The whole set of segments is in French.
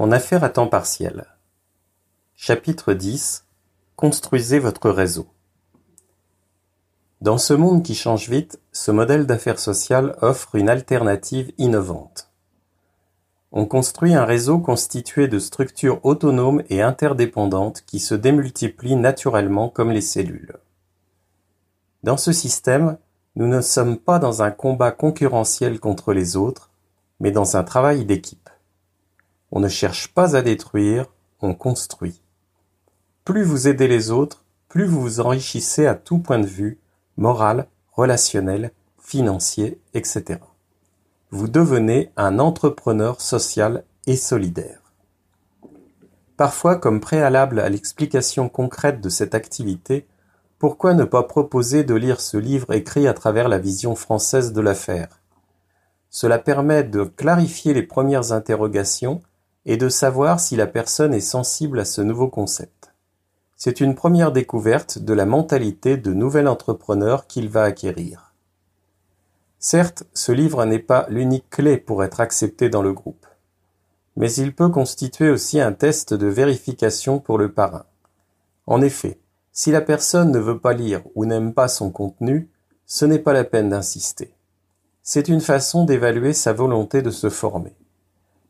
Mon affaire à temps partiel. Chapitre 10 Construisez votre réseau. Dans ce monde qui change vite, ce modèle d'affaires sociales offre une alternative innovante. On construit un réseau constitué de structures autonomes et interdépendantes qui se démultiplient naturellement comme les cellules. Dans ce système, nous ne sommes pas dans un combat concurrentiel contre les autres, mais dans un travail d'équipe. On ne cherche pas à détruire, on construit. Plus vous aidez les autres, plus vous vous enrichissez à tout point de vue, moral, relationnel, financier, etc. Vous devenez un entrepreneur social et solidaire. Parfois, comme préalable à l'explication concrète de cette activité, pourquoi ne pas proposer de lire ce livre écrit à travers la vision française de l'affaire? Cela permet de clarifier les premières interrogations et de savoir si la personne est sensible à ce nouveau concept. C'est une première découverte de la mentalité de nouvel entrepreneur qu'il va acquérir. Certes, ce livre n'est pas l'unique clé pour être accepté dans le groupe, mais il peut constituer aussi un test de vérification pour le parrain. En effet, si la personne ne veut pas lire ou n'aime pas son contenu, ce n'est pas la peine d'insister. C'est une façon d'évaluer sa volonté de se former.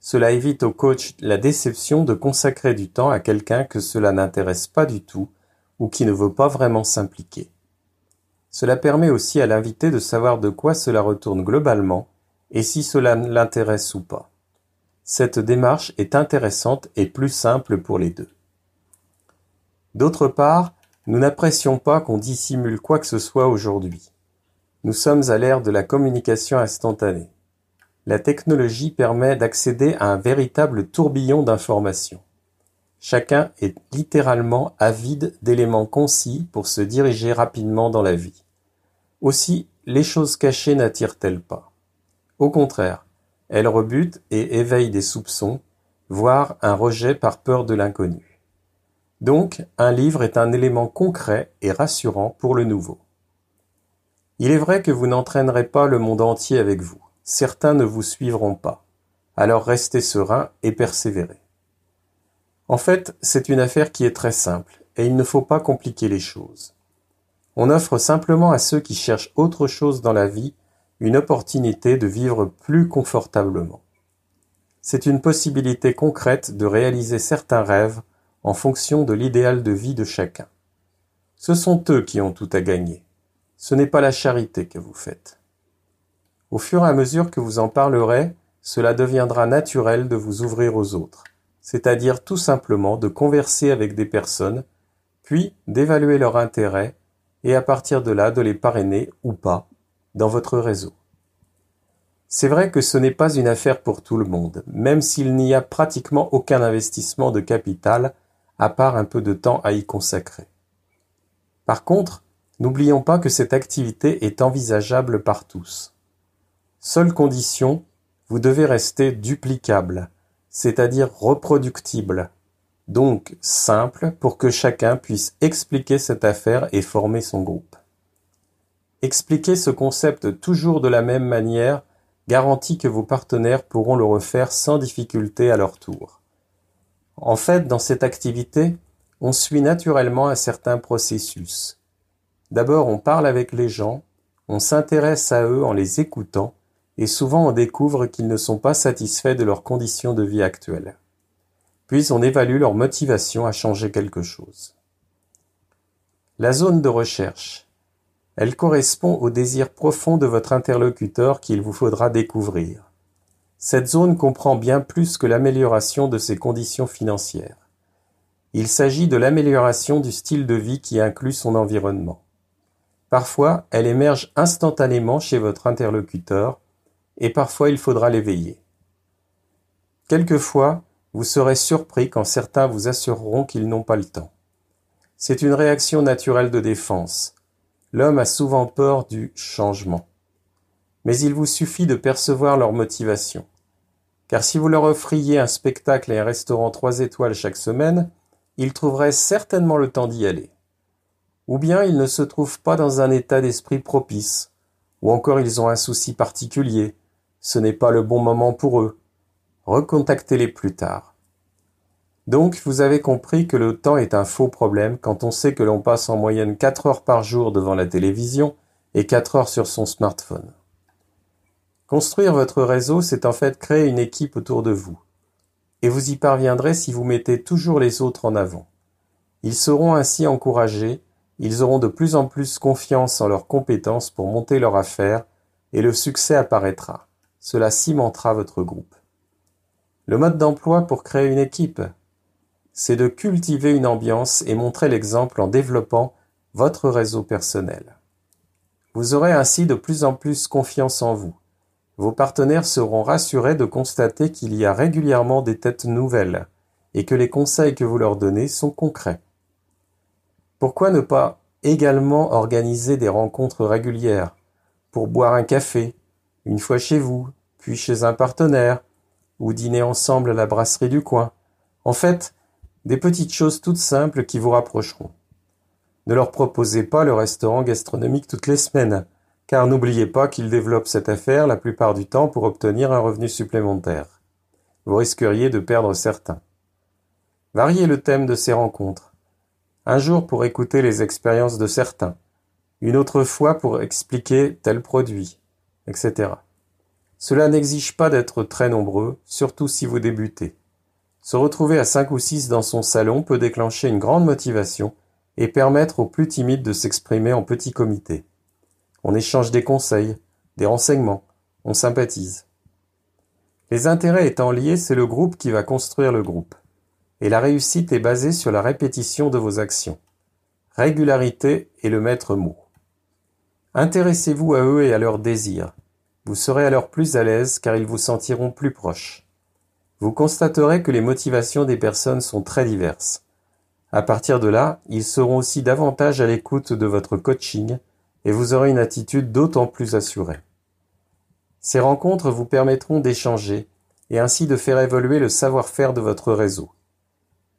Cela évite au coach la déception de consacrer du temps à quelqu'un que cela n'intéresse pas du tout ou qui ne veut pas vraiment s'impliquer. Cela permet aussi à l'invité de savoir de quoi cela retourne globalement et si cela l'intéresse ou pas. Cette démarche est intéressante et plus simple pour les deux. D'autre part, nous n'apprécions pas qu'on dissimule quoi que ce soit aujourd'hui. Nous sommes à l'ère de la communication instantanée. La technologie permet d'accéder à un véritable tourbillon d'informations. Chacun est littéralement avide d'éléments concis pour se diriger rapidement dans la vie. Aussi, les choses cachées n'attirent-elles pas? Au contraire, elles rebutent et éveillent des soupçons, voire un rejet par peur de l'inconnu. Donc, un livre est un élément concret et rassurant pour le nouveau. Il est vrai que vous n'entraînerez pas le monde entier avec vous. Certains ne vous suivront pas. Alors restez serein et persévérez. En fait, c'est une affaire qui est très simple, et il ne faut pas compliquer les choses. On offre simplement à ceux qui cherchent autre chose dans la vie une opportunité de vivre plus confortablement. C'est une possibilité concrète de réaliser certains rêves en fonction de l'idéal de vie de chacun. Ce sont eux qui ont tout à gagner. Ce n'est pas la charité que vous faites. Au fur et à mesure que vous en parlerez, cela deviendra naturel de vous ouvrir aux autres, c'est-à-dire tout simplement de converser avec des personnes, puis d'évaluer leur intérêt et à partir de là de les parrainer ou pas dans votre réseau. C'est vrai que ce n'est pas une affaire pour tout le monde, même s'il n'y a pratiquement aucun investissement de capital à part un peu de temps à y consacrer. Par contre, N'oublions pas que cette activité est envisageable par tous. Seule condition, vous devez rester duplicable, c'est-à-dire reproductible, donc simple pour que chacun puisse expliquer cette affaire et former son groupe. Expliquer ce concept toujours de la même manière garantit que vos partenaires pourront le refaire sans difficulté à leur tour. En fait, dans cette activité, on suit naturellement un certain processus. D'abord on parle avec les gens, on s'intéresse à eux en les écoutant, et souvent on découvre qu'ils ne sont pas satisfaits de leurs conditions de vie actuelles. Puis on évalue leur motivation à changer quelque chose. La zone de recherche. Elle correspond au désir profond de votre interlocuteur qu'il vous faudra découvrir. Cette zone comprend bien plus que l'amélioration de ses conditions financières. Il s'agit de l'amélioration du style de vie qui inclut son environnement. Parfois, elle émerge instantanément chez votre interlocuteur, et parfois il faudra l'éveiller. Quelquefois, vous serez surpris quand certains vous assureront qu'ils n'ont pas le temps. C'est une réaction naturelle de défense. L'homme a souvent peur du changement. Mais il vous suffit de percevoir leur motivation. Car si vous leur offriez un spectacle et un restaurant trois étoiles chaque semaine, ils trouveraient certainement le temps d'y aller ou bien ils ne se trouvent pas dans un état d'esprit propice, ou encore ils ont un souci particulier, ce n'est pas le bon moment pour eux. Recontactez-les plus tard. Donc vous avez compris que le temps est un faux problème quand on sait que l'on passe en moyenne 4 heures par jour devant la télévision et 4 heures sur son smartphone. Construire votre réseau, c'est en fait créer une équipe autour de vous. Et vous y parviendrez si vous mettez toujours les autres en avant. Ils seront ainsi encouragés, ils auront de plus en plus confiance en leurs compétences pour monter leur affaire, et le succès apparaîtra. Cela cimentera votre groupe. Le mode d'emploi pour créer une équipe, c'est de cultiver une ambiance et montrer l'exemple en développant votre réseau personnel. Vous aurez ainsi de plus en plus confiance en vous. Vos partenaires seront rassurés de constater qu'il y a régulièrement des têtes nouvelles et que les conseils que vous leur donnez sont concrets. Pourquoi ne pas également organiser des rencontres régulières pour boire un café, une fois chez vous, puis chez un partenaire, ou dîner ensemble à la brasserie du coin. En fait, des petites choses toutes simples qui vous rapprocheront. Ne leur proposez pas le restaurant gastronomique toutes les semaines, car n'oubliez pas qu'ils développent cette affaire la plupart du temps pour obtenir un revenu supplémentaire. Vous risqueriez de perdre certains. Variez le thème de ces rencontres. Un jour pour écouter les expériences de certains, une autre fois pour expliquer tel produit, etc. Cela n'exige pas d'être très nombreux, surtout si vous débutez. Se retrouver à cinq ou six dans son salon peut déclencher une grande motivation et permettre aux plus timides de s'exprimer en petit comité. On échange des conseils, des renseignements, on sympathise. Les intérêts étant liés, c'est le groupe qui va construire le groupe. Et la réussite est basée sur la répétition de vos actions. Régularité est le maître mot. Intéressez-vous à eux et à leurs désirs. Vous serez alors plus à l'aise car ils vous sentiront plus proches. Vous constaterez que les motivations des personnes sont très diverses. À partir de là, ils seront aussi davantage à l'écoute de votre coaching et vous aurez une attitude d'autant plus assurée. Ces rencontres vous permettront d'échanger et ainsi de faire évoluer le savoir-faire de votre réseau.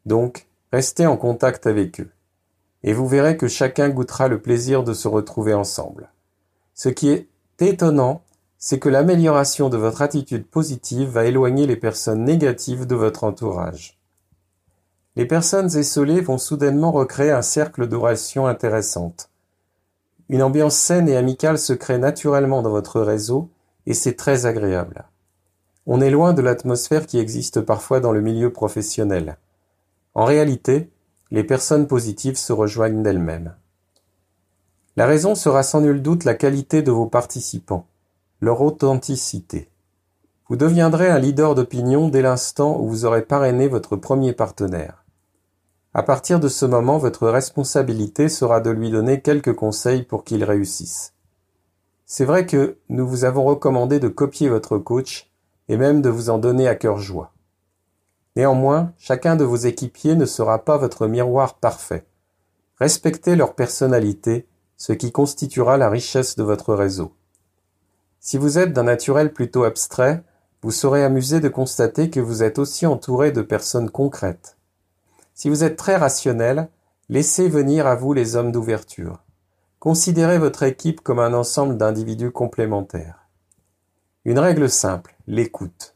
Donc, restez en contact avec eux. Et vous verrez que chacun goûtera le plaisir de se retrouver ensemble. Ce qui est étonnant, c'est que l'amélioration de votre attitude positive va éloigner les personnes négatives de votre entourage. Les personnes essolées vont soudainement recréer un cercle de relations intéressantes. Une ambiance saine et amicale se crée naturellement dans votre réseau et c'est très agréable. On est loin de l'atmosphère qui existe parfois dans le milieu professionnel. En réalité, les personnes positives se rejoignent d'elles-mêmes. La raison sera sans nul doute la qualité de vos participants leur authenticité. Vous deviendrez un leader d'opinion dès l'instant où vous aurez parrainé votre premier partenaire. À partir de ce moment, votre responsabilité sera de lui donner quelques conseils pour qu'il réussisse. C'est vrai que nous vous avons recommandé de copier votre coach et même de vous en donner à cœur joie. Néanmoins, chacun de vos équipiers ne sera pas votre miroir parfait. Respectez leur personnalité, ce qui constituera la richesse de votre réseau. Si vous êtes d'un naturel plutôt abstrait, vous serez amusé de constater que vous êtes aussi entouré de personnes concrètes. Si vous êtes très rationnel, laissez venir à vous les hommes d'ouverture. Considérez votre équipe comme un ensemble d'individus complémentaires. Une règle simple, l'écoute.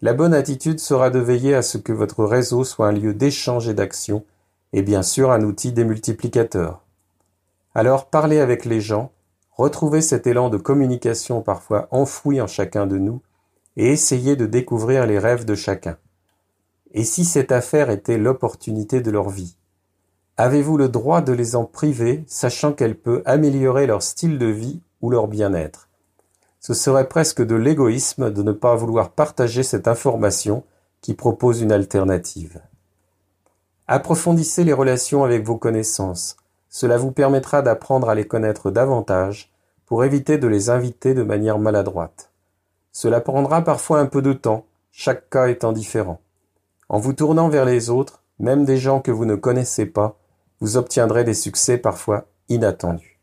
La bonne attitude sera de veiller à ce que votre réseau soit un lieu d'échange et d'action, et bien sûr un outil démultiplicateur. Alors parlez avec les gens, Retrouvez cet élan de communication parfois enfoui en chacun de nous et essayez de découvrir les rêves de chacun. Et si cette affaire était l'opportunité de leur vie? Avez-vous le droit de les en priver, sachant qu'elle peut améliorer leur style de vie ou leur bien-être? Ce serait presque de l'égoïsme de ne pas vouloir partager cette information qui propose une alternative. Approfondissez les relations avec vos connaissances, cela vous permettra d'apprendre à les connaître davantage pour éviter de les inviter de manière maladroite. Cela prendra parfois un peu de temps, chaque cas étant différent. En vous tournant vers les autres, même des gens que vous ne connaissez pas, vous obtiendrez des succès parfois inattendus.